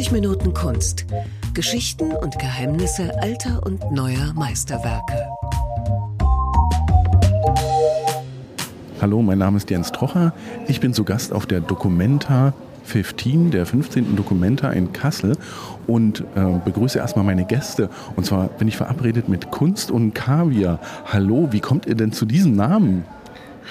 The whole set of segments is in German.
90 Minuten Kunst. Geschichten und Geheimnisse alter und neuer Meisterwerke. Hallo, mein Name ist Jens Trocher. Ich bin zu Gast auf der Documenta 15, der 15. Documenta in Kassel und äh, begrüße erstmal meine Gäste. Und zwar bin ich verabredet mit Kunst und Kaviar. Hallo, wie kommt ihr denn zu diesem Namen?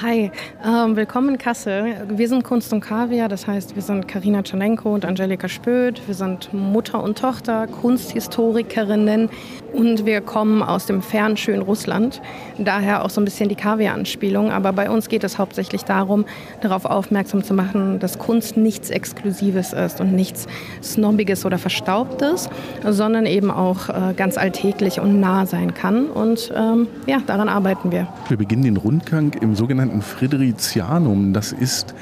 Hi, ähm, willkommen in Kassel. Wir sind Kunst und Kaviar, das heißt, wir sind Karina Czernenko und Angelika Spöth. Wir sind Mutter und Tochter, Kunsthistorikerinnen und wir kommen aus dem fernen, schönen Russland. Daher auch so ein bisschen die Kaviar-Anspielung. Aber bei uns geht es hauptsächlich darum, darauf aufmerksam zu machen, dass Kunst nichts Exklusives ist und nichts Snobbiges oder Verstaubtes, sondern eben auch äh, ganz alltäglich und nah sein kann. Und ähm, ja, daran arbeiten wir. Wir beginnen den Rundgang im sogenannten sogenannten Friderizianum. Das ist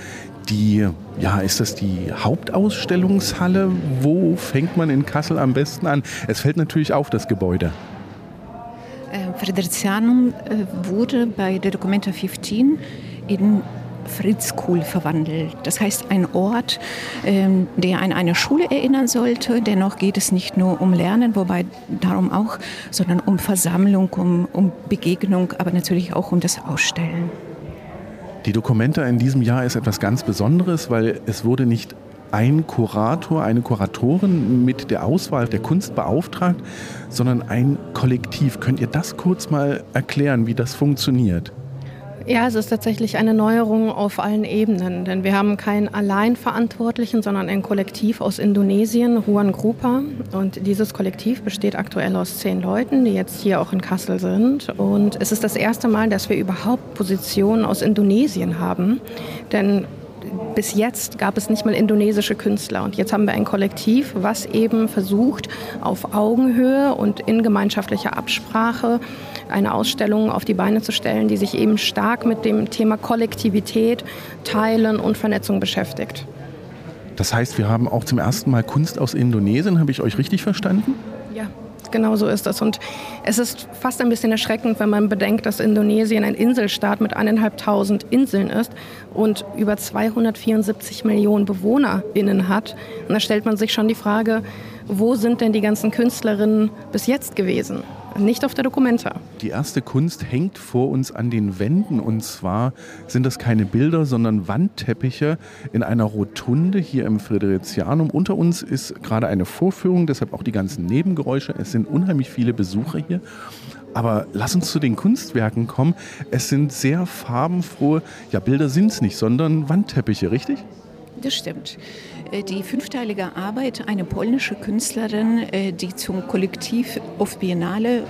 die, ja, ist das die Hauptausstellungshalle? Wo fängt man in Kassel am besten an? Es fällt natürlich auf, das Gebäude. Äh, Friderizianum äh, wurde bei der Documenta 15 in Fritzkuhl verwandelt. Das heißt ein Ort, ähm, der an eine Schule erinnern sollte. Dennoch geht es nicht nur um Lernen, wobei darum auch, sondern um Versammlung, um, um Begegnung, aber natürlich auch um das Ausstellen. Die Dokumenta in diesem Jahr ist etwas ganz Besonderes, weil es wurde nicht ein Kurator, eine Kuratorin mit der Auswahl der Kunst beauftragt, sondern ein Kollektiv. Könnt ihr das kurz mal erklären, wie das funktioniert? Ja, es ist tatsächlich eine Neuerung auf allen Ebenen, denn wir haben keinen Alleinverantwortlichen, sondern ein Kollektiv aus Indonesien, Ruan Grupa. Und dieses Kollektiv besteht aktuell aus zehn Leuten, die jetzt hier auch in Kassel sind. Und es ist das erste Mal, dass wir überhaupt Positionen aus Indonesien haben, denn bis jetzt gab es nicht mal indonesische Künstler. Und jetzt haben wir ein Kollektiv, was eben versucht, auf Augenhöhe und in gemeinschaftlicher Absprache eine Ausstellung auf die Beine zu stellen, die sich eben stark mit dem Thema Kollektivität, Teilen und Vernetzung beschäftigt. Das heißt, wir haben auch zum ersten Mal Kunst aus Indonesien. Habe ich euch richtig verstanden? Ja, genau so ist es. Und es ist fast ein bisschen erschreckend, wenn man bedenkt, dass Indonesien ein Inselstaat mit eineinhalbtausend Inseln ist und über 274 Millionen BewohnerInnen hat. Und da stellt man sich schon die Frage, wo sind denn die ganzen Künstlerinnen bis jetzt gewesen? Nicht auf der Dokumenta. Die erste Kunst hängt vor uns an den Wänden und zwar sind das keine Bilder, sondern Wandteppiche in einer Rotunde hier im Friderizianum. Unter uns ist gerade eine Vorführung, deshalb auch die ganzen Nebengeräusche. Es sind unheimlich viele Besucher hier. Aber lass uns zu den Kunstwerken kommen. Es sind sehr farbenfrohe, ja Bilder sind es nicht, sondern Wandteppiche, richtig? Das stimmt. Äh, die fünfteilige Arbeit, eine polnische Künstlerin, äh, die zum Kollektiv auf Biennale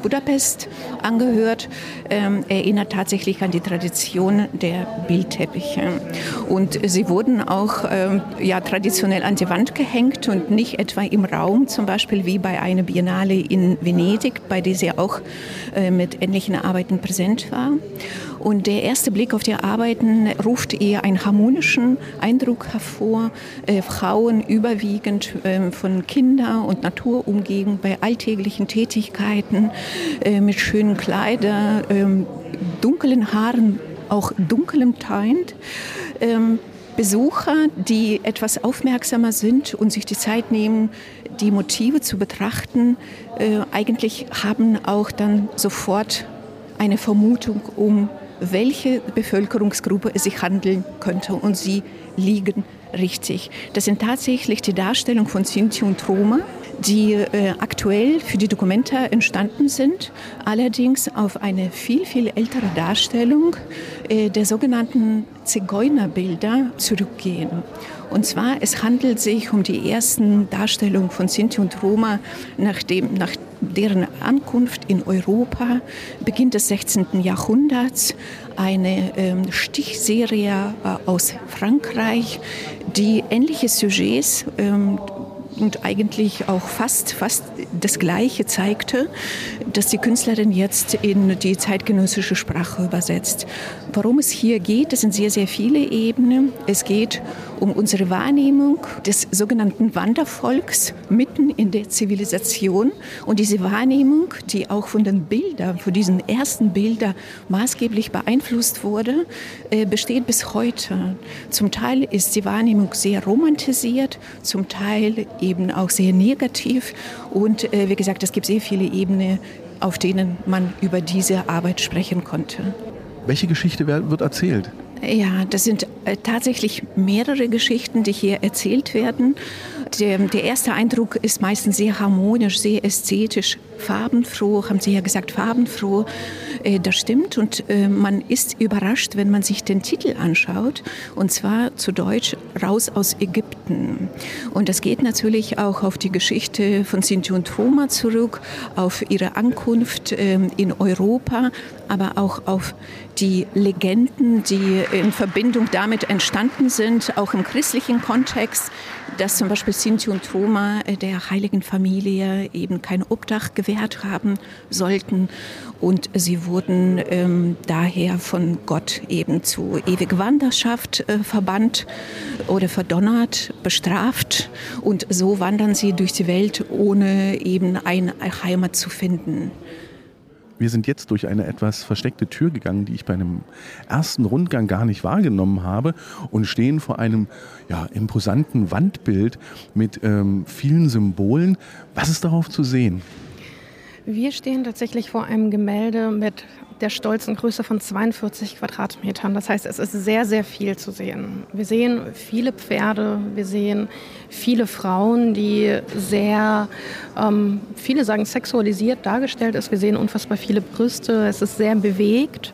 Budapest angehört, ähm, erinnert tatsächlich an die Tradition der Bildteppiche. Und sie wurden auch ähm, ja, traditionell an die Wand gehängt und nicht etwa im Raum, zum Beispiel wie bei einer Biennale in Venedig, bei der sie auch äh, mit ähnlichen Arbeiten präsent war. Und der erste Blick auf die Arbeiten ruft eher einen harmonischen Eindruck hervor. Äh, Frauen überwiegend äh, von Kinder- und Natur umgeben bei alltäglichen Tätigkeiten äh, mit schönen Kleidern, ähm, dunklen Haaren, auch dunklem Teint. Ähm, Besucher, die etwas aufmerksamer sind und sich die Zeit nehmen, die Motive zu betrachten, äh, eigentlich haben auch dann sofort eine Vermutung um welche Bevölkerungsgruppe es sich handeln könnte und sie liegen richtig. Das sind tatsächlich die Darstellungen von Sinti und Roma, die äh, aktuell für die Dokumente entstanden sind, allerdings auf eine viel, viel ältere Darstellung äh, der sogenannten Zigeunerbilder zurückgehen. Und zwar, es handelt sich um die ersten Darstellungen von Sinti und Roma nach, dem, nach deren Ankunft in Europa, Beginn des 16. Jahrhunderts, eine ähm, Stichserie äh, aus Frankreich, die ähnliche Sujets ähm, und eigentlich auch fast, fast das Gleiche zeigte, dass die Künstlerin jetzt in die zeitgenössische Sprache übersetzt. Worum es hier geht, das sind sehr, sehr viele Ebenen. Es geht um unsere Wahrnehmung des sogenannten Wandervolks mitten in der Zivilisation. Und diese Wahrnehmung, die auch von den Bildern, von diesen ersten Bildern maßgeblich beeinflusst wurde, äh, besteht bis heute. Zum Teil ist die Wahrnehmung sehr romantisiert, zum Teil eben auch sehr negativ. Und äh, wie gesagt, es gibt sehr viele Ebenen, auf denen man über diese Arbeit sprechen konnte. Welche Geschichte wird erzählt? Ja, das sind äh, tatsächlich mehrere Geschichten, die hier erzählt werden. Der, der, erste Eindruck ist meistens sehr harmonisch, sehr ästhetisch, farbenfroh, haben Sie ja gesagt, farbenfroh. Äh, das stimmt und äh, man ist überrascht, wenn man sich den Titel anschaut, und zwar zu Deutsch Raus aus Ägypten. Und das geht natürlich auch auf die Geschichte von Sinti und Roma zurück, auf ihre Ankunft ähm, in Europa, aber auch auf die Legenden, die in Verbindung damit entstanden sind, auch im christlichen Kontext, dass zum Beispiel Sinti und Roma äh, der heiligen Familie eben kein Obdach gewährt haben sollten und sie wurden ähm, daher von Gott eben zu ewig Wanderschaft äh, verbannt oder verdonnert, bestraft und so wandern sie durch die Welt, ohne eben eine Heimat zu finden. Wir sind jetzt durch eine etwas versteckte Tür gegangen, die ich bei einem ersten Rundgang gar nicht wahrgenommen habe und stehen vor einem ja, imposanten Wandbild mit ähm, vielen Symbolen. Was ist darauf zu sehen? Wir stehen tatsächlich vor einem Gemälde mit der stolzen Größe von 42 Quadratmetern. Das heißt, es ist sehr, sehr viel zu sehen. Wir sehen viele Pferde, wir sehen viele Frauen, die sehr, ähm, viele sagen sexualisiert dargestellt ist. Wir sehen unfassbar viele Brüste, es ist sehr bewegt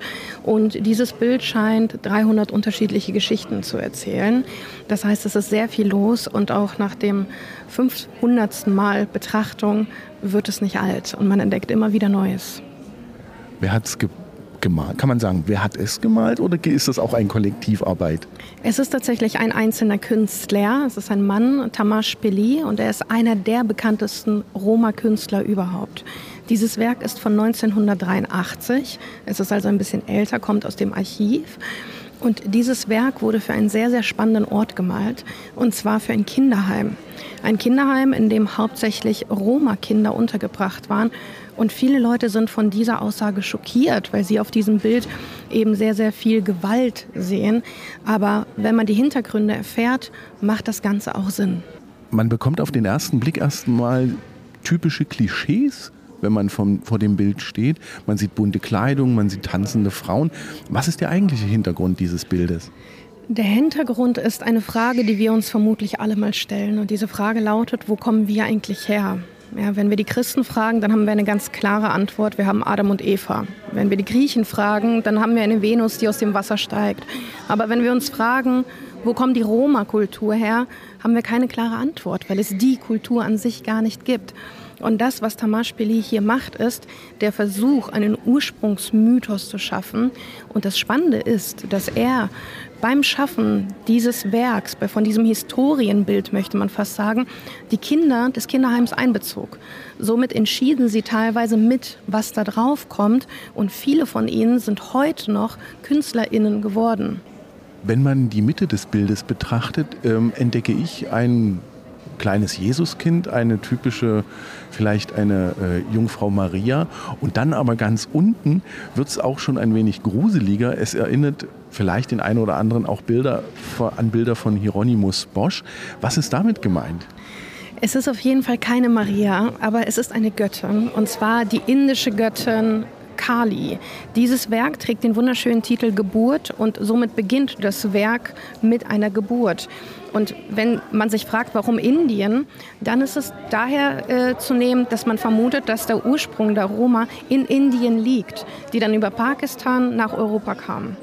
und dieses Bild scheint 300 unterschiedliche Geschichten zu erzählen. Das heißt, es ist sehr viel los und auch nach dem 500. Mal Betrachtung wird es nicht alt und man entdeckt immer wieder Neues. Wer hat es gemalt? Kann man sagen, wer hat es gemalt oder ist das auch eine Kollektivarbeit? Es ist tatsächlich ein einzelner Künstler. Es ist ein Mann, Tamash Peli, und er ist einer der bekanntesten Roma-Künstler überhaupt. Dieses Werk ist von 1983. Es ist also ein bisschen älter, kommt aus dem Archiv. Und dieses Werk wurde für einen sehr, sehr spannenden Ort gemalt, und zwar für ein Kinderheim. Ein Kinderheim, in dem hauptsächlich Roma-Kinder untergebracht waren und viele Leute sind von dieser Aussage schockiert, weil sie auf diesem Bild eben sehr, sehr viel Gewalt sehen. Aber wenn man die Hintergründe erfährt, macht das Ganze auch Sinn. Man bekommt auf den ersten Blick erstmal typische Klischees wenn man vom, vor dem Bild steht. Man sieht bunte Kleidung, man sieht tanzende Frauen. Was ist der eigentliche Hintergrund dieses Bildes? Der Hintergrund ist eine Frage, die wir uns vermutlich alle mal stellen. Und diese Frage lautet, wo kommen wir eigentlich her? Ja, wenn wir die Christen fragen, dann haben wir eine ganz klare Antwort. Wir haben Adam und Eva. Wenn wir die Griechen fragen, dann haben wir eine Venus, die aus dem Wasser steigt. Aber wenn wir uns fragen, wo kommt die Roma-Kultur her, haben wir keine klare Antwort, weil es die Kultur an sich gar nicht gibt. Und das, was Tamash Peli hier macht, ist der Versuch, einen Ursprungsmythos zu schaffen. Und das Spannende ist, dass er beim Schaffen dieses Werks, von diesem Historienbild möchte man fast sagen, die Kinder des Kinderheims einbezog. Somit entschieden sie teilweise mit, was da drauf kommt. Und viele von ihnen sind heute noch KünstlerInnen geworden. Wenn man die Mitte des Bildes betrachtet, ähm, entdecke ich ein kleines Jesuskind, eine typische, vielleicht eine äh, Jungfrau Maria. Und dann aber ganz unten wird es auch schon ein wenig gruseliger. Es erinnert vielleicht den einen oder anderen auch Bilder an Bilder von Hieronymus Bosch. Was ist damit gemeint? Es ist auf jeden Fall keine Maria, aber es ist eine Göttin. Und zwar die indische Göttin Kali. Dieses Werk trägt den wunderschönen Titel Geburt und somit beginnt das Werk mit einer Geburt. Und wenn man sich fragt, warum Indien, dann ist es daher äh, zu nehmen, dass man vermutet, dass der Ursprung der Roma in Indien liegt, die dann über Pakistan nach Europa kamen.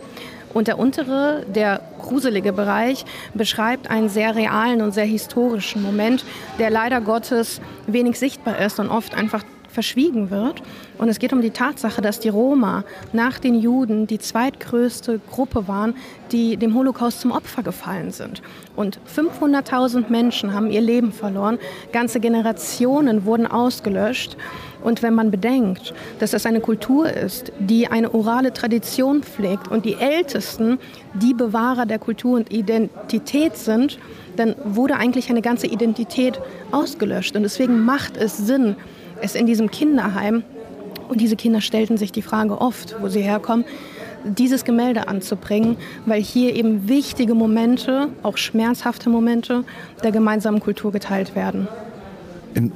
Und der untere, der gruselige Bereich, beschreibt einen sehr realen und sehr historischen Moment, der leider Gottes wenig sichtbar ist und oft einfach verschwiegen wird. Und es geht um die Tatsache, dass die Roma nach den Juden die zweitgrößte Gruppe waren, die dem Holocaust zum Opfer gefallen sind. Und 500.000 Menschen haben ihr Leben verloren, ganze Generationen wurden ausgelöscht. Und wenn man bedenkt, dass es eine Kultur ist, die eine orale Tradition pflegt und die Ältesten die Bewahrer der Kultur und Identität sind, dann wurde eigentlich eine ganze Identität ausgelöscht. Und deswegen macht es Sinn, es in diesem Kinderheim, und diese Kinder stellten sich die Frage oft, wo sie herkommen, dieses Gemälde anzubringen, weil hier eben wichtige Momente, auch schmerzhafte Momente der gemeinsamen Kultur geteilt werden.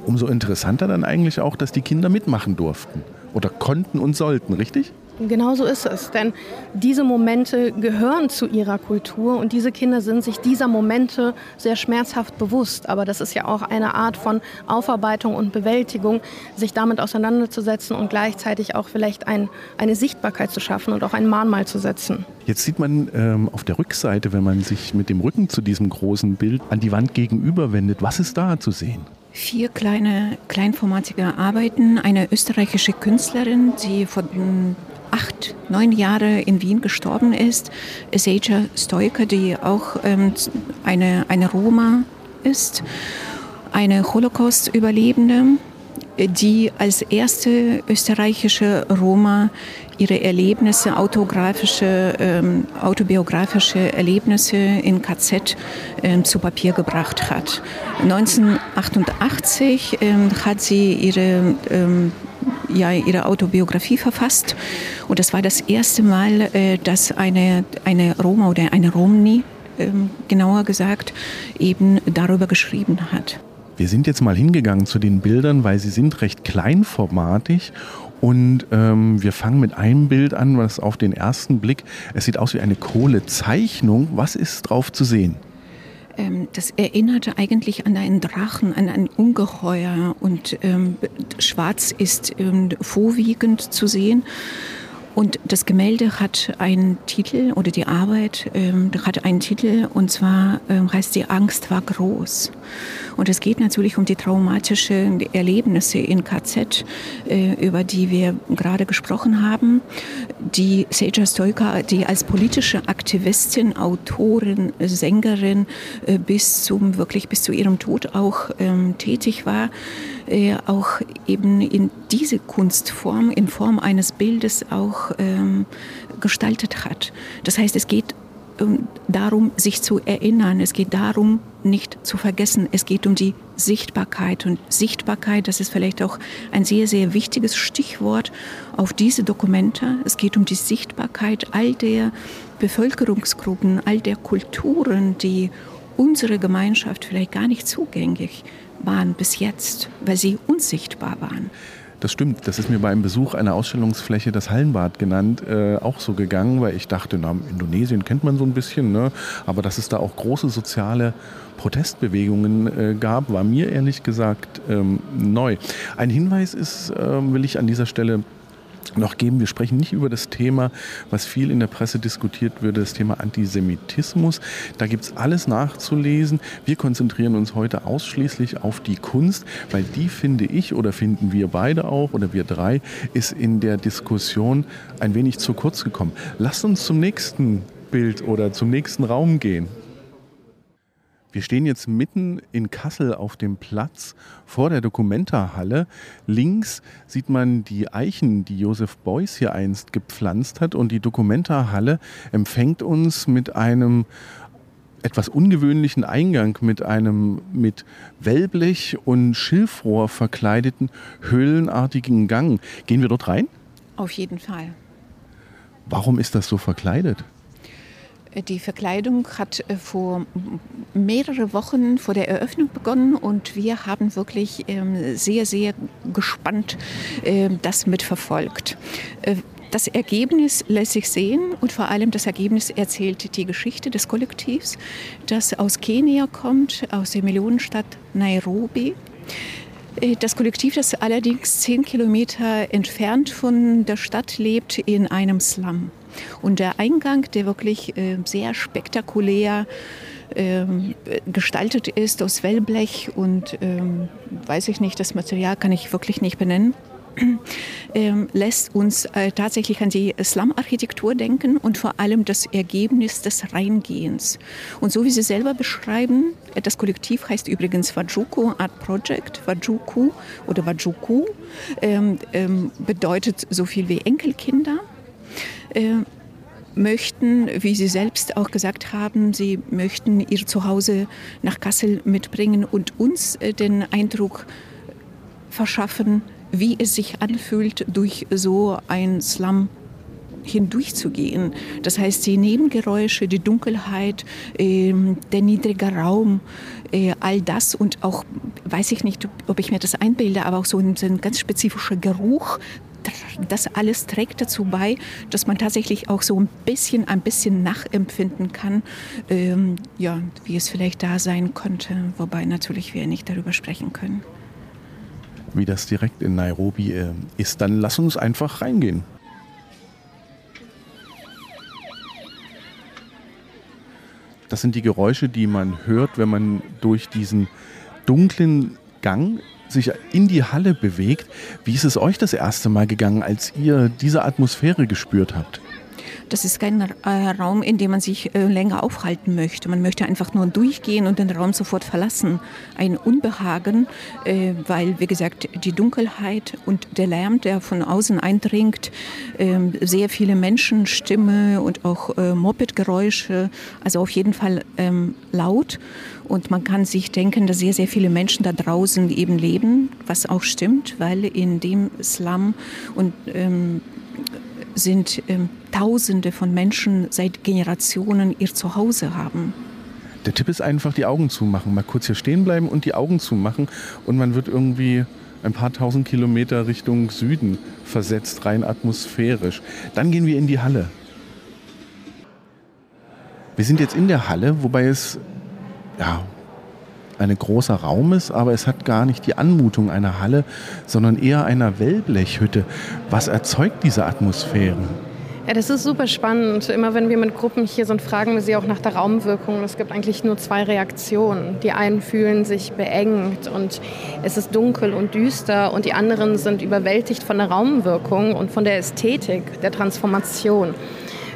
Umso interessanter dann eigentlich auch, dass die Kinder mitmachen durften oder konnten und sollten, richtig? Genau so ist es, denn diese Momente gehören zu ihrer Kultur und diese Kinder sind sich dieser Momente sehr schmerzhaft bewusst. Aber das ist ja auch eine Art von Aufarbeitung und Bewältigung, sich damit auseinanderzusetzen und gleichzeitig auch vielleicht ein, eine Sichtbarkeit zu schaffen und auch ein Mahnmal zu setzen. Jetzt sieht man ähm, auf der Rückseite, wenn man sich mit dem Rücken zu diesem großen Bild an die Wand gegenüber wendet, was ist da zu sehen? Vier kleine, kleinformatige Arbeiten. Eine österreichische Künstlerin, die vor acht, neun Jahre in Wien gestorben ist, Seja Stoiker, die auch ähm, eine, eine Roma ist, eine Holocaust-Überlebende, die als erste österreichische Roma ihre Erlebnisse, autografische, ähm, autobiografische Erlebnisse in KZ ähm, zu Papier gebracht hat. 1988 ähm, hat sie ihre ähm, ja, ihre Autobiografie verfasst. Und das war das erste Mal, äh, dass eine, eine Roma oder eine Romni, ähm, genauer gesagt, eben darüber geschrieben hat. Wir sind jetzt mal hingegangen zu den Bildern, weil sie sind recht kleinformatig und ähm, wir fangen mit einem Bild an, was auf den ersten Blick, es sieht aus wie eine Kohlezeichnung. Was ist drauf zu sehen? Ähm, das erinnerte eigentlich an einen Drachen, an ein Ungeheuer und ähm, schwarz ist ähm, vorwiegend zu sehen. Und das Gemälde hat einen Titel oder die Arbeit ähm, hat einen Titel und zwar ähm, heißt die Angst war groß. Und es geht natürlich um die traumatischen Erlebnisse in KZ, äh, über die wir gerade gesprochen haben. Die Seja Stoika, die als politische Aktivistin, Autorin, Sängerin äh, bis zum wirklich bis zu ihrem Tod auch ähm, tätig war, äh, auch eben in diese Kunstform, in Form eines Bildes auch ähm, gestaltet hat. Das heißt, es geht darum, sich zu erinnern. Es geht darum, nicht zu vergessen. Es geht um die Sichtbarkeit. Und Sichtbarkeit, das ist vielleicht auch ein sehr, sehr wichtiges Stichwort auf diese Dokumente. Es geht um die Sichtbarkeit all der Bevölkerungsgruppen, all der Kulturen, die unsere Gemeinschaft vielleicht gar nicht zugänglich waren bis jetzt, weil sie unsichtbar waren. Das stimmt. Das ist mir bei einem Besuch einer Ausstellungsfläche, das Hallenbad genannt, äh, auch so gegangen, weil ich dachte, na, Indonesien kennt man so ein bisschen, ne? aber dass es da auch große soziale Protestbewegungen äh, gab, war mir ehrlich gesagt ähm, neu. Ein Hinweis ist, äh, will ich an dieser Stelle noch geben. Wir sprechen nicht über das Thema, was viel in der Presse diskutiert wird, das Thema Antisemitismus. Da gibt es alles nachzulesen. Wir konzentrieren uns heute ausschließlich auf die Kunst, weil die finde ich oder finden wir beide auch oder wir drei, ist in der Diskussion ein wenig zu kurz gekommen. Lasst uns zum nächsten Bild oder zum nächsten Raum gehen. Wir stehen jetzt mitten in Kassel auf dem Platz vor der Documenta-Halle. Links sieht man die Eichen, die Josef Beuys hier einst gepflanzt hat. Und die Documenta-Halle empfängt uns mit einem etwas ungewöhnlichen Eingang, mit einem mit Wellblech und Schilfrohr verkleideten höhlenartigen Gang. Gehen wir dort rein? Auf jeden Fall. Warum ist das so verkleidet? Die Verkleidung hat äh, vor mehrere Wochen vor der Eröffnung begonnen und wir haben wirklich ähm, sehr, sehr gespannt ähm, das mitverfolgt. Äh, das Ergebnis lässt sich sehen und vor allem das Ergebnis erzählt die Geschichte des Kollektivs, das aus Kenia kommt, aus der Millionenstadt Nairobi. Äh, das Kollektiv, das allerdings zehn Kilometer entfernt von der Stadt lebt, in einem Slum. Und der Eingang, der wirklich äh, sehr spektakulär ähm, gestaltet ist aus Wellblech und ähm, weiß ich nicht, das Material kann ich wirklich nicht benennen. Ähm, lässt uns äh, tatsächlich an die Slum-Architektur denken und vor allem das Ergebnis des Reingehens. Und so wie Sie selber beschreiben, äh, das Kollektiv heißt übrigens Wajuku Art Project, Wajuku oder Wajuku, ähm, ähm, bedeutet so viel wie Enkelkinder. Äh, möchten, wie Sie selbst auch gesagt haben, Sie möchten Ihr Zuhause nach Kassel mitbringen und uns äh, den Eindruck verschaffen, wie es sich anfühlt, durch so ein Slum hindurchzugehen. Das heißt, die Nebengeräusche, die Dunkelheit, äh, der niedrige Raum, äh, all das und auch, weiß ich nicht, ob ich mir das einbilde, aber auch so ein, so ein ganz spezifischer Geruch, das alles trägt dazu bei, dass man tatsächlich auch so ein bisschen, ein bisschen nachempfinden kann, ähm, ja, wie es vielleicht da sein könnte, wobei natürlich wir nicht darüber sprechen können. Wie das direkt in Nairobi äh, ist, dann lass uns einfach reingehen. Das sind die Geräusche, die man hört, wenn man durch diesen dunklen Gang sich in die Halle bewegt. Wie ist es euch das erste Mal gegangen, als ihr diese Atmosphäre gespürt habt? Das ist kein äh, Raum, in dem man sich äh, länger aufhalten möchte. Man möchte einfach nur durchgehen und den Raum sofort verlassen. Ein Unbehagen, äh, weil, wie gesagt, die Dunkelheit und der Lärm, der von außen eindringt, ähm, sehr viele Menschenstimme und auch Mopedgeräusche, also auf jeden Fall ähm, laut. Und man kann sich denken, dass sehr, sehr viele Menschen da draußen eben leben, was auch stimmt, weil in dem Slum und ähm, sind ähm, Tausende von Menschen seit Generationen ihr Zuhause haben. Der Tipp ist einfach, die Augen zumachen. Mal kurz hier stehen bleiben und die Augen zumachen. Und man wird irgendwie ein paar tausend Kilometer Richtung Süden versetzt, rein atmosphärisch. Dann gehen wir in die Halle. Wir sind jetzt in der Halle, wobei es ja, ein großer Raum ist, aber es hat gar nicht die Anmutung einer Halle, sondern eher einer Wellblechhütte. Was erzeugt diese Atmosphäre? Ja, das ist super spannend. Immer wenn wir mit Gruppen hier sind, fragen wir sie auch nach der Raumwirkung. Es gibt eigentlich nur zwei Reaktionen. Die einen fühlen sich beengt und es ist dunkel und düster und die anderen sind überwältigt von der Raumwirkung und von der Ästhetik, der Transformation.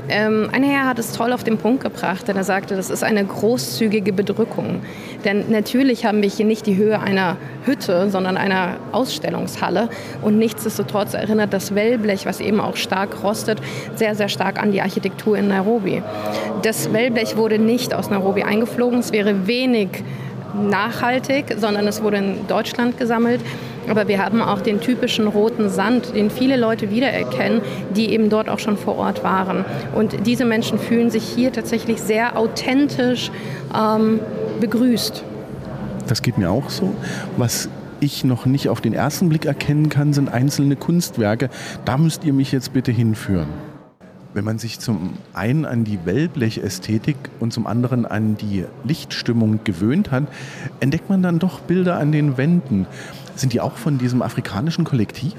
Ähm, ein Herr hat es toll auf den Punkt gebracht, denn er sagte, das ist eine großzügige Bedrückung. Denn natürlich haben wir hier nicht die Höhe einer Hütte, sondern einer Ausstellungshalle. Und nichtsdestotrotz erinnert das Wellblech, was eben auch stark rostet, sehr, sehr stark an die Architektur in Nairobi. Das Wellblech wurde nicht aus Nairobi eingeflogen. Es wäre wenig nachhaltig, sondern es wurde in Deutschland gesammelt. Aber wir haben auch den typischen roten Sand, den viele Leute wiedererkennen, die eben dort auch schon vor Ort waren. Und diese Menschen fühlen sich hier tatsächlich sehr authentisch ähm, begrüßt. Das geht mir auch so. Was ich noch nicht auf den ersten Blick erkennen kann, sind einzelne Kunstwerke. Da müsst ihr mich jetzt bitte hinführen. Wenn man sich zum einen an die Wellblechästhetik und zum anderen an die Lichtstimmung gewöhnt hat, entdeckt man dann doch Bilder an den Wänden. Sind die auch von diesem afrikanischen Kollektiv?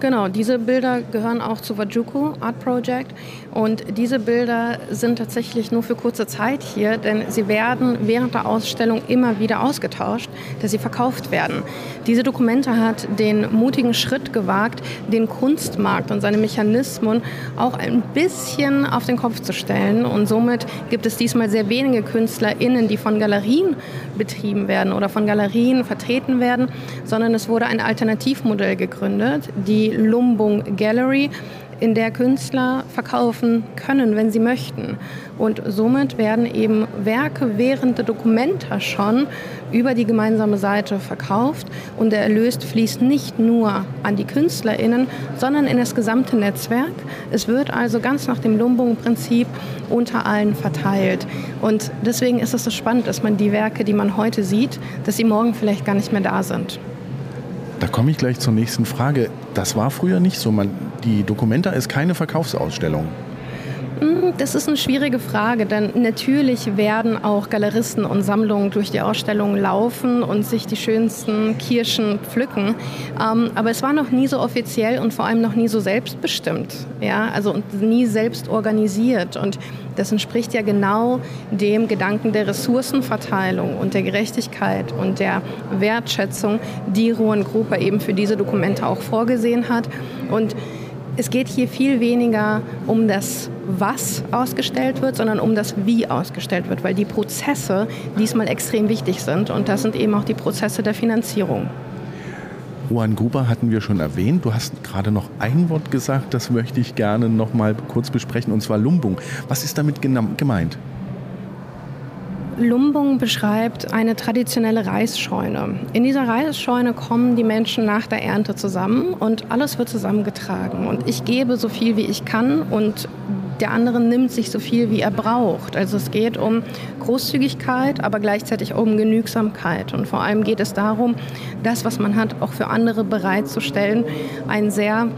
Genau, diese Bilder gehören auch zu Wajuku Art Project und diese Bilder sind tatsächlich nur für kurze Zeit hier, denn sie werden während der Ausstellung immer wieder ausgetauscht, dass sie verkauft werden. Diese Dokumente hat den mutigen Schritt gewagt, den Kunstmarkt und seine Mechanismen auch ein bisschen auf den Kopf zu stellen und somit gibt es diesmal sehr wenige KünstlerInnen, die von Galerien betrieben werden oder von Galerien vertreten werden, sondern es wurde ein Alternativmodell gegründet, die Lumbung Gallery, in der Künstler verkaufen können, wenn sie möchten. Und somit werden eben Werke während der Dokumenta schon über die gemeinsame Seite verkauft und der Erlös fließt nicht nur an die KünstlerInnen, sondern in das gesamte Netzwerk. Es wird also ganz nach dem Lumbung-Prinzip unter allen verteilt. Und deswegen ist es so spannend, dass man die Werke, die man heute sieht, dass sie morgen vielleicht gar nicht mehr da sind. Da komme ich gleich zur nächsten Frage. Das war früher nicht so. Man, die Documenta ist keine Verkaufsausstellung. Hm, das ist eine schwierige Frage, denn natürlich werden auch Galeristen und Sammlungen durch die Ausstellung laufen und sich die schönsten Kirschen pflücken. Ähm, aber es war noch nie so offiziell und vor allem noch nie so selbstbestimmt, ja, also nie selbst organisiert. Und das entspricht ja genau dem Gedanken der Ressourcenverteilung und der Gerechtigkeit und der Wertschätzung, die Ruan Gruppe eben für diese Dokumente auch vorgesehen hat. Und es geht hier viel weniger um das, was ausgestellt wird, sondern um das, wie ausgestellt wird, weil die Prozesse diesmal extrem wichtig sind und das sind eben auch die Prozesse der Finanzierung. Juan Gruber hatten wir schon erwähnt. Du hast gerade noch ein Wort gesagt, das möchte ich gerne noch mal kurz besprechen, und zwar Lumbung. Was ist damit gemeint? Lumbung beschreibt eine traditionelle Reisscheune. In dieser Reisscheune kommen die Menschen nach der Ernte zusammen und alles wird zusammengetragen. Und ich gebe so viel, wie ich kann und der andere nimmt sich so viel, wie er braucht. Also es geht um Großzügigkeit, aber gleichzeitig um Genügsamkeit. Und vor allem geht es darum, das, was man hat, auch für andere bereitzustellen. Ein sehr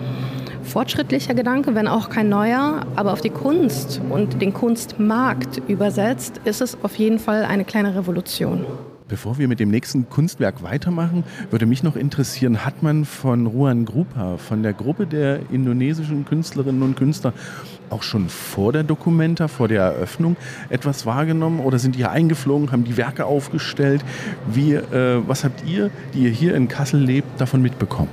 fortschrittlicher Gedanke, wenn auch kein neuer, aber auf die Kunst und den Kunstmarkt übersetzt, ist es auf jeden Fall eine kleine Revolution. Bevor wir mit dem nächsten Kunstwerk weitermachen, würde mich noch interessieren, hat man von Ruan Grupa, von der Gruppe der indonesischen Künstlerinnen und Künstler, auch schon vor der Dokumenta, vor der Eröffnung etwas wahrgenommen oder sind die hier eingeflogen, haben die Werke aufgestellt? Wie, äh, was habt ihr, die ihr hier in Kassel lebt, davon mitbekommen?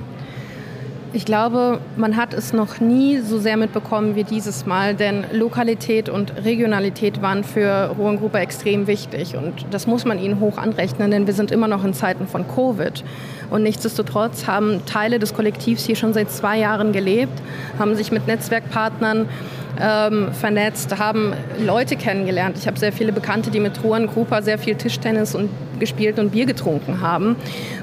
Ich glaube, man hat es noch nie so sehr mitbekommen wie dieses Mal, denn Lokalität und Regionalität waren für Ruhrengruppe extrem wichtig und das muss man ihnen hoch anrechnen, denn wir sind immer noch in Zeiten von Covid. Und nichtsdestotrotz haben Teile des Kollektivs hier schon seit zwei Jahren gelebt, haben sich mit Netzwerkpartnern ähm, vernetzt, haben Leute kennengelernt. Ich habe sehr viele Bekannte, die mit Ruan Grupa sehr viel Tischtennis und gespielt und Bier getrunken haben.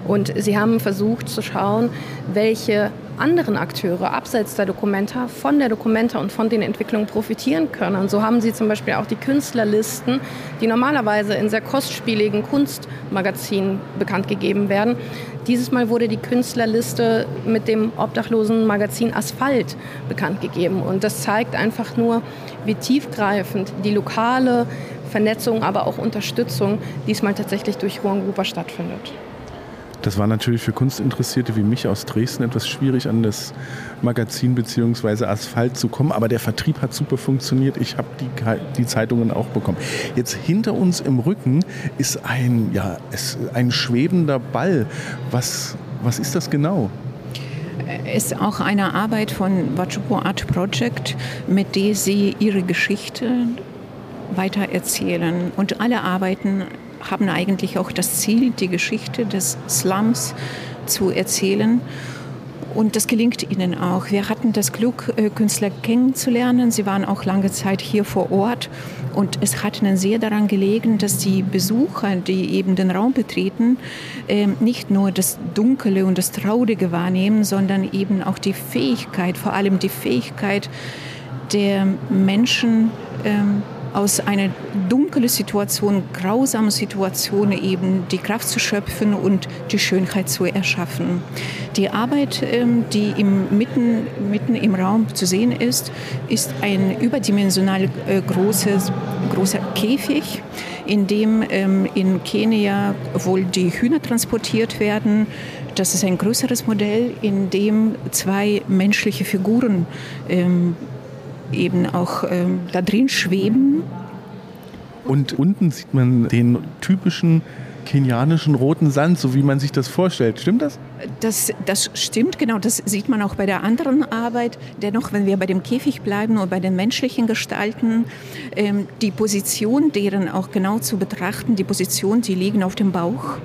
Und sie haben versucht zu schauen, welche anderen Akteure abseits der Dokumenta von der Dokumenta und von den Entwicklungen profitieren können. Und so haben sie zum Beispiel auch die Künstlerlisten, die normalerweise in sehr kostspieligen Kunstmagazinen bekannt gegeben werden. Dieses Mal wurde die Künstlerliste mit dem obdachlosen Magazin Asphalt bekannt gegeben. Und das zeigt einfach nur, wie tiefgreifend die lokale Vernetzung, aber auch Unterstützung diesmal tatsächlich durch Ruangruber stattfindet. Das war natürlich für Kunstinteressierte wie mich aus Dresden etwas schwierig, an das Magazin bzw. Asphalt zu kommen. Aber der Vertrieb hat super funktioniert. Ich habe die, die Zeitungen auch bekommen. Jetzt hinter uns im Rücken ist ein, ja, ein schwebender Ball. Was, was ist das genau? Ist auch eine Arbeit von Wachupo Art Project, mit der sie ihre Geschichte weitererzählen. Und alle Arbeiten haben eigentlich auch das Ziel, die Geschichte des Slums zu erzählen. Und das gelingt ihnen auch. Wir hatten das Glück, äh, Künstler kennenzulernen. Sie waren auch lange Zeit hier vor Ort. Und es hat ihnen sehr daran gelegen, dass die Besucher, die eben den Raum betreten, ähm, nicht nur das Dunkle und das Traurige wahrnehmen, sondern eben auch die Fähigkeit, vor allem die Fähigkeit der Menschen, ähm, aus einer dunklen Situation, grausamen Situation eben die Kraft zu schöpfen und die Schönheit zu erschaffen. Die Arbeit, ähm, die im, mitten, mitten im Raum zu sehen ist, ist ein überdimensional äh, großes, großer Käfig, in dem ähm, in Kenia wohl die Hühner transportiert werden. Das ist ein größeres Modell, in dem zwei menschliche Figuren ähm, eben auch ähm, da drin schweben. Und unten sieht man den typischen kenianischen roten Sand, so wie man sich das vorstellt. Stimmt das? Das, das stimmt, genau. Das sieht man auch bei der anderen Arbeit. Dennoch, wenn wir bei dem Käfig bleiben und bei den menschlichen Gestalten, ähm, die Position deren auch genau zu betrachten, die Position, die liegen auf dem Bauch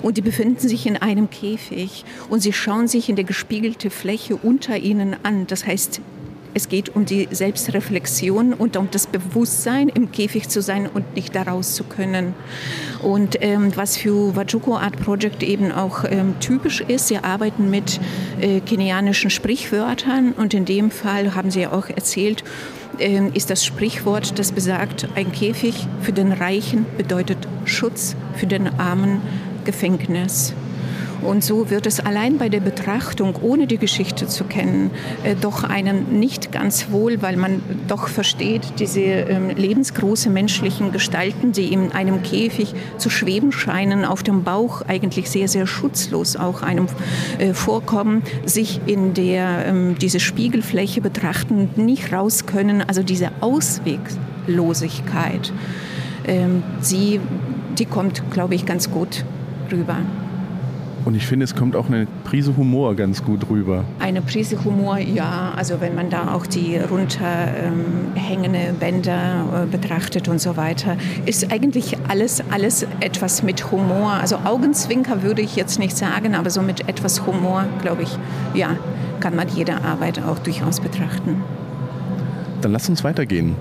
und die befinden sich in einem Käfig und sie schauen sich in der gespiegelte Fläche unter ihnen an. Das heißt, es geht um die Selbstreflexion und um das Bewusstsein, im Käfig zu sein und nicht daraus zu können. Und ähm, was für Wajuko Art Project eben auch ähm, typisch ist, sie arbeiten mit äh, kenianischen Sprichwörtern und in dem Fall haben sie ja auch erzählt, äh, ist das Sprichwort, das besagt, ein Käfig für den Reichen bedeutet Schutz, für den Armen Gefängnis. Und so wird es allein bei der Betrachtung, ohne die Geschichte zu kennen, äh, doch einen nicht ganz wohl, weil man doch versteht, diese ähm, lebensgroßen menschlichen Gestalten, die in einem Käfig zu schweben scheinen, auf dem Bauch eigentlich sehr, sehr schutzlos auch einem äh, vorkommen, sich in der, ähm, diese Spiegelfläche betrachten, nicht raus können, also diese Ausweglosigkeit, ähm, sie, die kommt, glaube ich, ganz gut rüber. Und ich finde, es kommt auch eine Prise Humor ganz gut rüber. Eine Prise Humor, ja. Also wenn man da auch die runterhängende ähm, Bänder äh, betrachtet und so weiter, ist eigentlich alles, alles etwas mit Humor. Also Augenzwinker würde ich jetzt nicht sagen, aber so mit etwas Humor, glaube ich, ja, kann man jede Arbeit auch durchaus betrachten. Dann lass uns weitergehen.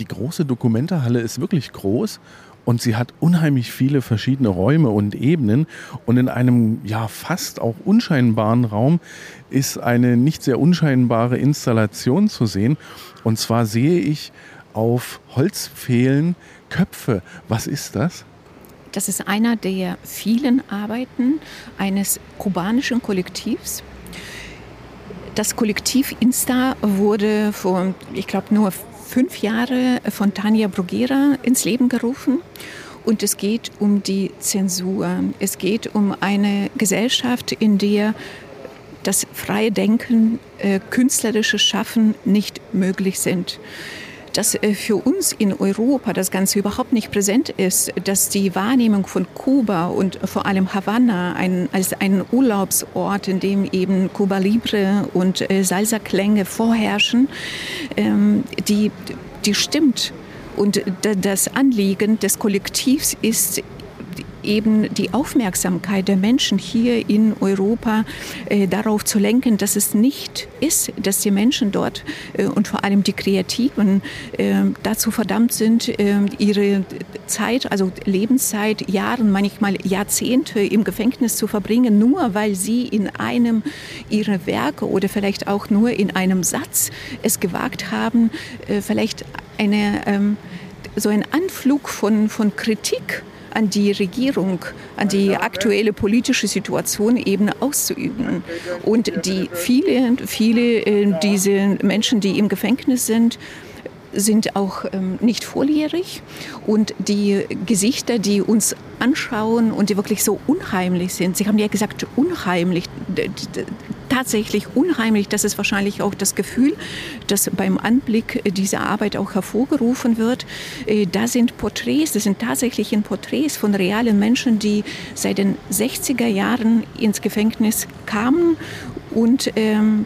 die große Dokumentarhalle ist wirklich groß und sie hat unheimlich viele verschiedene Räume und Ebenen. Und in einem ja fast auch unscheinbaren Raum ist eine nicht sehr unscheinbare Installation zu sehen. Und zwar sehe ich auf Holzpfählen Köpfe. Was ist das? Das ist einer der vielen Arbeiten eines kubanischen Kollektivs. Das Kollektiv Insta wurde vor, ich glaube, nur fünf Jahre von Tanja Bruguera ins Leben gerufen. Und es geht um die Zensur. Es geht um eine Gesellschaft, in der das freie Denken, äh, künstlerische Schaffen nicht möglich sind dass äh, für uns in Europa das Ganze überhaupt nicht präsent ist, dass die Wahrnehmung von Kuba und vor allem Havanna ein, als ein Urlaubsort, in dem eben Cuba Libre und äh, Salsa-Klänge vorherrschen, ähm, die, die stimmt. Und das Anliegen des Kollektivs ist eben die Aufmerksamkeit der Menschen hier in Europa äh, darauf zu lenken, dass es nicht ist, dass die Menschen dort äh, und vor allem die Kreativen äh, dazu verdammt sind, äh, ihre Zeit, also Lebenszeit, Jahren, manchmal Jahrzehnte im Gefängnis zu verbringen, nur weil sie in einem ihrer Werke oder vielleicht auch nur in einem Satz es gewagt haben, äh, vielleicht eine, ähm, so ein Anflug von, von Kritik an die Regierung, an die aktuelle politische Situation eben auszuüben. Und die viele, viele äh, diese Menschen, die im Gefängnis sind, sind auch ähm, nicht volljährig und die Gesichter, die uns anschauen und die wirklich so unheimlich sind, Sie haben ja gesagt, unheimlich, tatsächlich unheimlich, das ist wahrscheinlich auch das Gefühl, das beim Anblick dieser Arbeit auch hervorgerufen wird. Äh, da sind Porträts, das sind tatsächlich Porträts von realen Menschen, die seit den 60er Jahren ins Gefängnis kamen und ähm,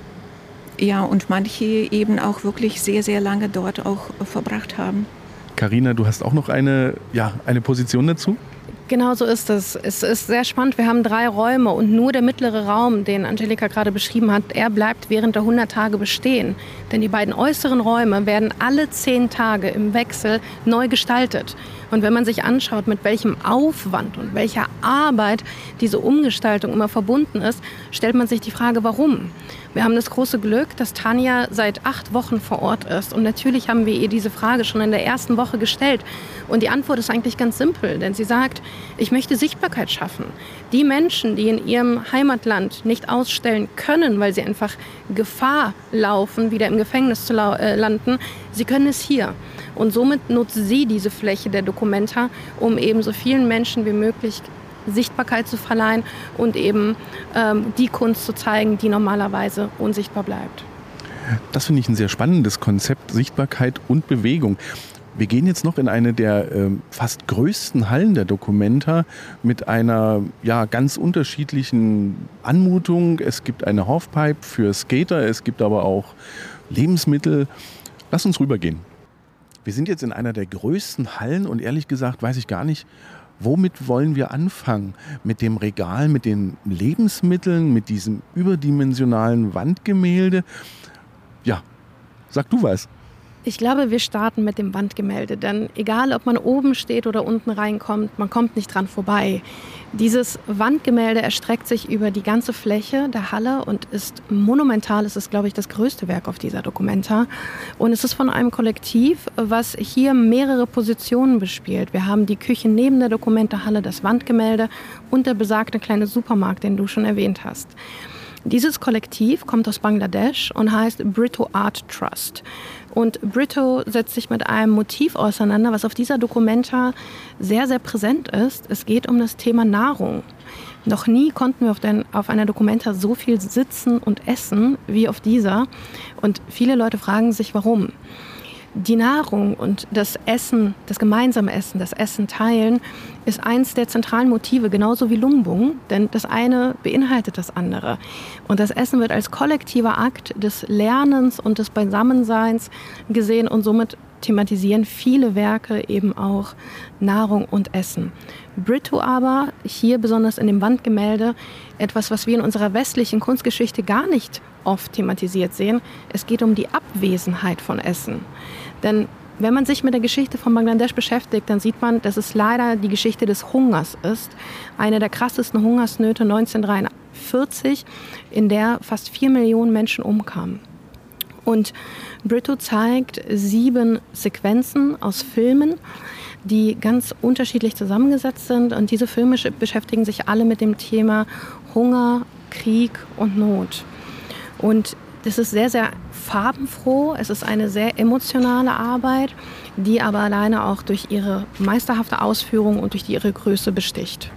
ja, und manche eben auch wirklich sehr, sehr lange dort auch verbracht haben. Karina, du hast auch noch eine, ja, eine Position dazu? Genau so ist es. Es ist sehr spannend. Wir haben drei Räume und nur der mittlere Raum, den Angelika gerade beschrieben hat, er bleibt während der 100 Tage bestehen. Denn die beiden äußeren Räume werden alle zehn Tage im Wechsel neu gestaltet. Und wenn man sich anschaut, mit welchem Aufwand und welcher Arbeit diese Umgestaltung immer verbunden ist, stellt man sich die Frage, warum? Wir haben das große Glück, dass Tanja seit acht Wochen vor Ort ist. Und natürlich haben wir ihr diese Frage schon in der ersten Woche gestellt. Und die Antwort ist eigentlich ganz simpel, denn sie sagt, ich möchte Sichtbarkeit schaffen. Die Menschen, die in ihrem Heimatland nicht ausstellen können, weil sie einfach Gefahr laufen, wieder im Gefängnis zu äh, landen, sie können es hier. Und somit nutzt sie diese Fläche der Dokumenta, um eben so vielen Menschen wie möglich Sichtbarkeit zu verleihen und eben ähm, die Kunst zu zeigen, die normalerweise unsichtbar bleibt. Das finde ich ein sehr spannendes Konzept, Sichtbarkeit und Bewegung. Wir gehen jetzt noch in eine der äh, fast größten Hallen der Dokumenta mit einer ja, ganz unterschiedlichen Anmutung. Es gibt eine Halfpipe für Skater, es gibt aber auch Lebensmittel. Lass uns rübergehen. Wir sind jetzt in einer der größten Hallen und ehrlich gesagt weiß ich gar nicht, Womit wollen wir anfangen? Mit dem Regal, mit den Lebensmitteln, mit diesem überdimensionalen Wandgemälde? Ja, sag du was. Ich glaube, wir starten mit dem Wandgemälde, denn egal, ob man oben steht oder unten reinkommt, man kommt nicht dran vorbei. Dieses Wandgemälde erstreckt sich über die ganze Fläche der Halle und ist monumental. Es ist, glaube ich, das größte Werk auf dieser Dokumenta. Und es ist von einem Kollektiv, was hier mehrere Positionen bespielt. Wir haben die Küche neben der Dokumenta-Halle, das Wandgemälde und der besagte kleine Supermarkt, den du schon erwähnt hast. Dieses Kollektiv kommt aus Bangladesch und heißt Brito Art Trust. Und Brito setzt sich mit einem Motiv auseinander, was auf dieser Dokumenta sehr, sehr präsent ist. Es geht um das Thema Nahrung. Noch nie konnten wir auf, den, auf einer Dokumenta so viel sitzen und essen wie auf dieser. Und viele Leute fragen sich, warum die Nahrung und das Essen, das gemeinsame Essen, das Essen teilen, ist eins der zentralen Motive, genauso wie Lumbung, denn das eine beinhaltet das andere. Und das Essen wird als kollektiver Akt des Lernens und des Beisammenseins gesehen und somit thematisieren viele Werke eben auch Nahrung und Essen. Brito aber, hier besonders in dem Wandgemälde, etwas, was wir in unserer westlichen Kunstgeschichte gar nicht oft thematisiert sehen. Es geht um die Abwesenheit von Essen. Denn wenn man sich mit der Geschichte von Bangladesch beschäftigt, dann sieht man, dass es leider die Geschichte des Hungers ist. Eine der krassesten Hungersnöte 1943, in der fast vier Millionen Menschen umkamen. Und Brito zeigt sieben Sequenzen aus Filmen, die ganz unterschiedlich zusammengesetzt sind. Und diese Filme beschäftigen sich alle mit dem Thema Hunger, Krieg und Not. Und das ist sehr, sehr farbenfroh. Es ist eine sehr emotionale Arbeit, die aber alleine auch durch ihre meisterhafte Ausführung und durch ihre Größe besticht.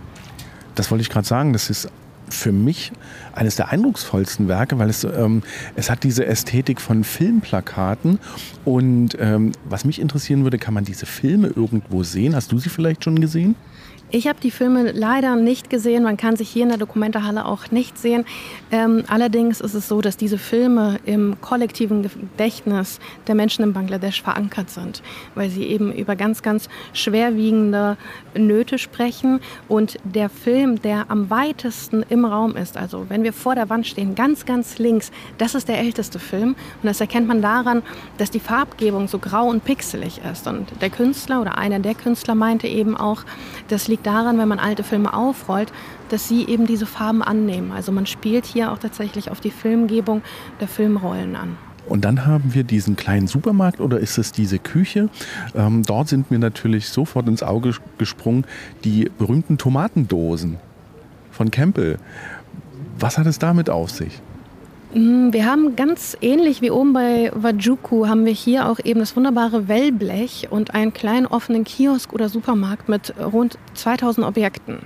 Das wollte ich gerade sagen. Das ist für mich eines der eindrucksvollsten Werke, weil es, ähm, es hat diese Ästhetik von Filmplakaten. Und ähm, was mich interessieren würde, kann man diese Filme irgendwo sehen? Hast du sie vielleicht schon gesehen? Ich habe die Filme leider nicht gesehen. Man kann sich hier in der Dokumentarhalle auch nicht sehen. Ähm, allerdings ist es so, dass diese Filme im kollektiven Gedächtnis der Menschen in Bangladesch verankert sind, weil sie eben über ganz, ganz schwerwiegende Nöte sprechen. Und der Film, der am weitesten im Raum ist, also wenn wir vor der Wand stehen, ganz, ganz links, das ist der älteste Film. Und das erkennt man daran, dass die Farbgebung so grau und pixelig ist. Und der Künstler oder einer der Künstler meinte eben auch, das liegt daran, wenn man alte Filme aufrollt, dass sie eben diese Farben annehmen. Also man spielt hier auch tatsächlich auf die Filmgebung der Filmrollen an. Und dann haben wir diesen kleinen Supermarkt oder ist es diese Küche? Ähm, dort sind mir natürlich sofort ins Auge gesprungen die berühmten Tomatendosen von Campbell. Was hat es damit auf sich? Mm, wir haben ganz ähnlich wie oben bei Wajuku haben wir hier auch eben das wunderbare Wellblech und einen kleinen offenen Kiosk oder Supermarkt mit rund 2000 Objekten.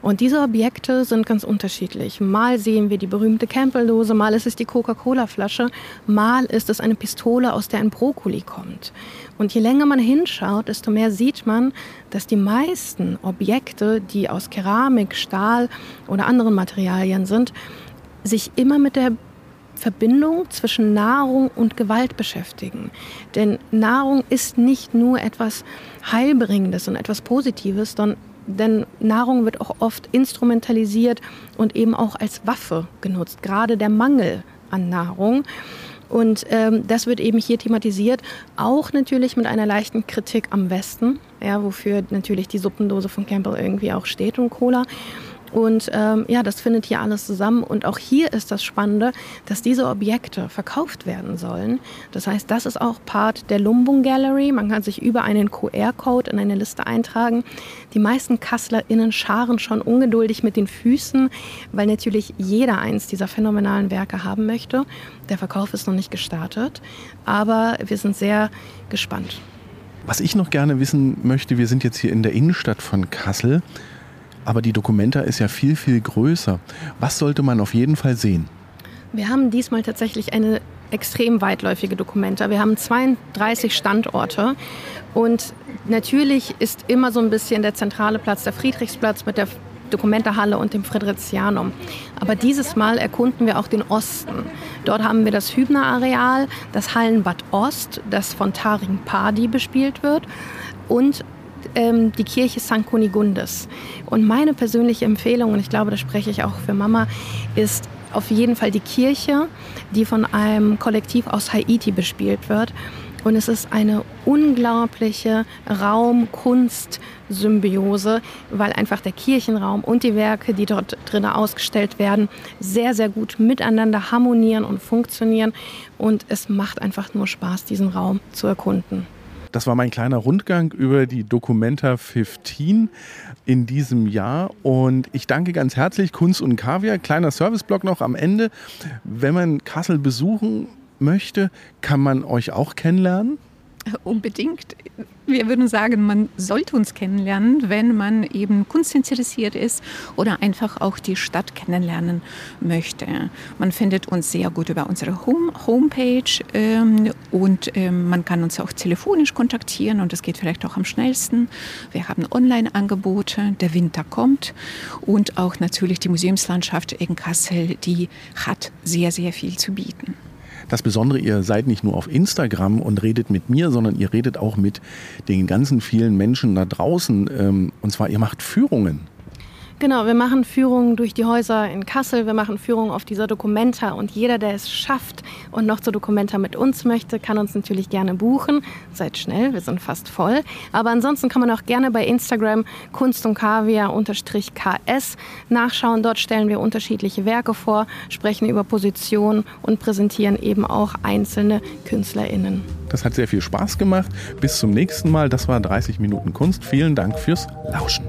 Und diese Objekte sind ganz unterschiedlich. Mal sehen wir die berühmte Campbell-Dose, mal ist es die Coca-Cola-Flasche, mal ist es eine Pistole, aus der ein Brokkoli kommt. Und je länger man hinschaut, desto mehr sieht man, dass die meisten Objekte, die aus Keramik, Stahl oder anderen Materialien sind, sich immer mit der Verbindung zwischen Nahrung und Gewalt beschäftigen. Denn Nahrung ist nicht nur etwas Heilbringendes und etwas Positives, denn Nahrung wird auch oft instrumentalisiert und eben auch als Waffe genutzt. Gerade der Mangel an Nahrung. Und ähm, das wird eben hier thematisiert, auch natürlich mit einer leichten Kritik am Westen, ja, wofür natürlich die Suppendose von Campbell irgendwie auch steht und Cola. Und ähm, ja, das findet hier alles zusammen. Und auch hier ist das Spannende, dass diese Objekte verkauft werden sollen. Das heißt, das ist auch Part der Lumbung Gallery. Man kann sich über einen QR-Code in eine Liste eintragen. Die meisten KasslerInnen scharen schon ungeduldig mit den Füßen, weil natürlich jeder eins dieser phänomenalen Werke haben möchte. Der Verkauf ist noch nicht gestartet, aber wir sind sehr gespannt. Was ich noch gerne wissen möchte, wir sind jetzt hier in der Innenstadt von Kassel. Aber die Documenta ist ja viel, viel größer. Was sollte man auf jeden Fall sehen? Wir haben diesmal tatsächlich eine extrem weitläufige Documenta. Wir haben 32 Standorte und natürlich ist immer so ein bisschen der zentrale Platz der Friedrichsplatz mit der Dokumentehalle und dem Fridericianum. Aber dieses Mal erkunden wir auch den Osten. Dort haben wir das Hübner-Areal, das Hallenbad Ost, das von Taring Padi bespielt wird und ähm, die Kirche St. Kunigundes. Und meine persönliche Empfehlung, und ich glaube, da spreche ich auch für Mama, ist auf jeden Fall die Kirche, die von einem Kollektiv aus Haiti bespielt wird. Und es ist eine unglaubliche Raum-Kunst-Symbiose, weil einfach der Kirchenraum und die Werke, die dort drinnen ausgestellt werden, sehr, sehr gut miteinander harmonieren und funktionieren. Und es macht einfach nur Spaß, diesen Raum zu erkunden. Das war mein kleiner Rundgang über die Documenta 15 in diesem Jahr. Und ich danke ganz herzlich Kunst und Kaviar. Kleiner Serviceblock noch am Ende. Wenn man Kassel besuchen möchte, kann man euch auch kennenlernen? Unbedingt. Wir würden sagen, man sollte uns kennenlernen, wenn man eben kunstinteressiert ist oder einfach auch die Stadt kennenlernen möchte. Man findet uns sehr gut über unsere Home Homepage ähm, und ähm, man kann uns auch telefonisch kontaktieren und das geht vielleicht auch am schnellsten. Wir haben Online-Angebote, der Winter kommt und auch natürlich die Museumslandschaft in Kassel, die hat sehr, sehr viel zu bieten. Das Besondere, ihr seid nicht nur auf Instagram und redet mit mir, sondern ihr redet auch mit den ganzen vielen Menschen da draußen. Ähm, und zwar, ihr macht Führungen. Genau, wir machen Führungen durch die Häuser in Kassel, wir machen Führungen auf dieser Documenta und jeder, der es schafft und noch zur Documenta mit uns möchte, kann uns natürlich gerne buchen. Seid schnell, wir sind fast voll. Aber ansonsten kann man auch gerne bei Instagram Kunst und Kaviar-KS nachschauen. Dort stellen wir unterschiedliche Werke vor, sprechen über Positionen und präsentieren eben auch einzelne KünstlerInnen. Das hat sehr viel Spaß gemacht. Bis zum nächsten Mal. Das war 30 Minuten Kunst. Vielen Dank fürs Lauschen.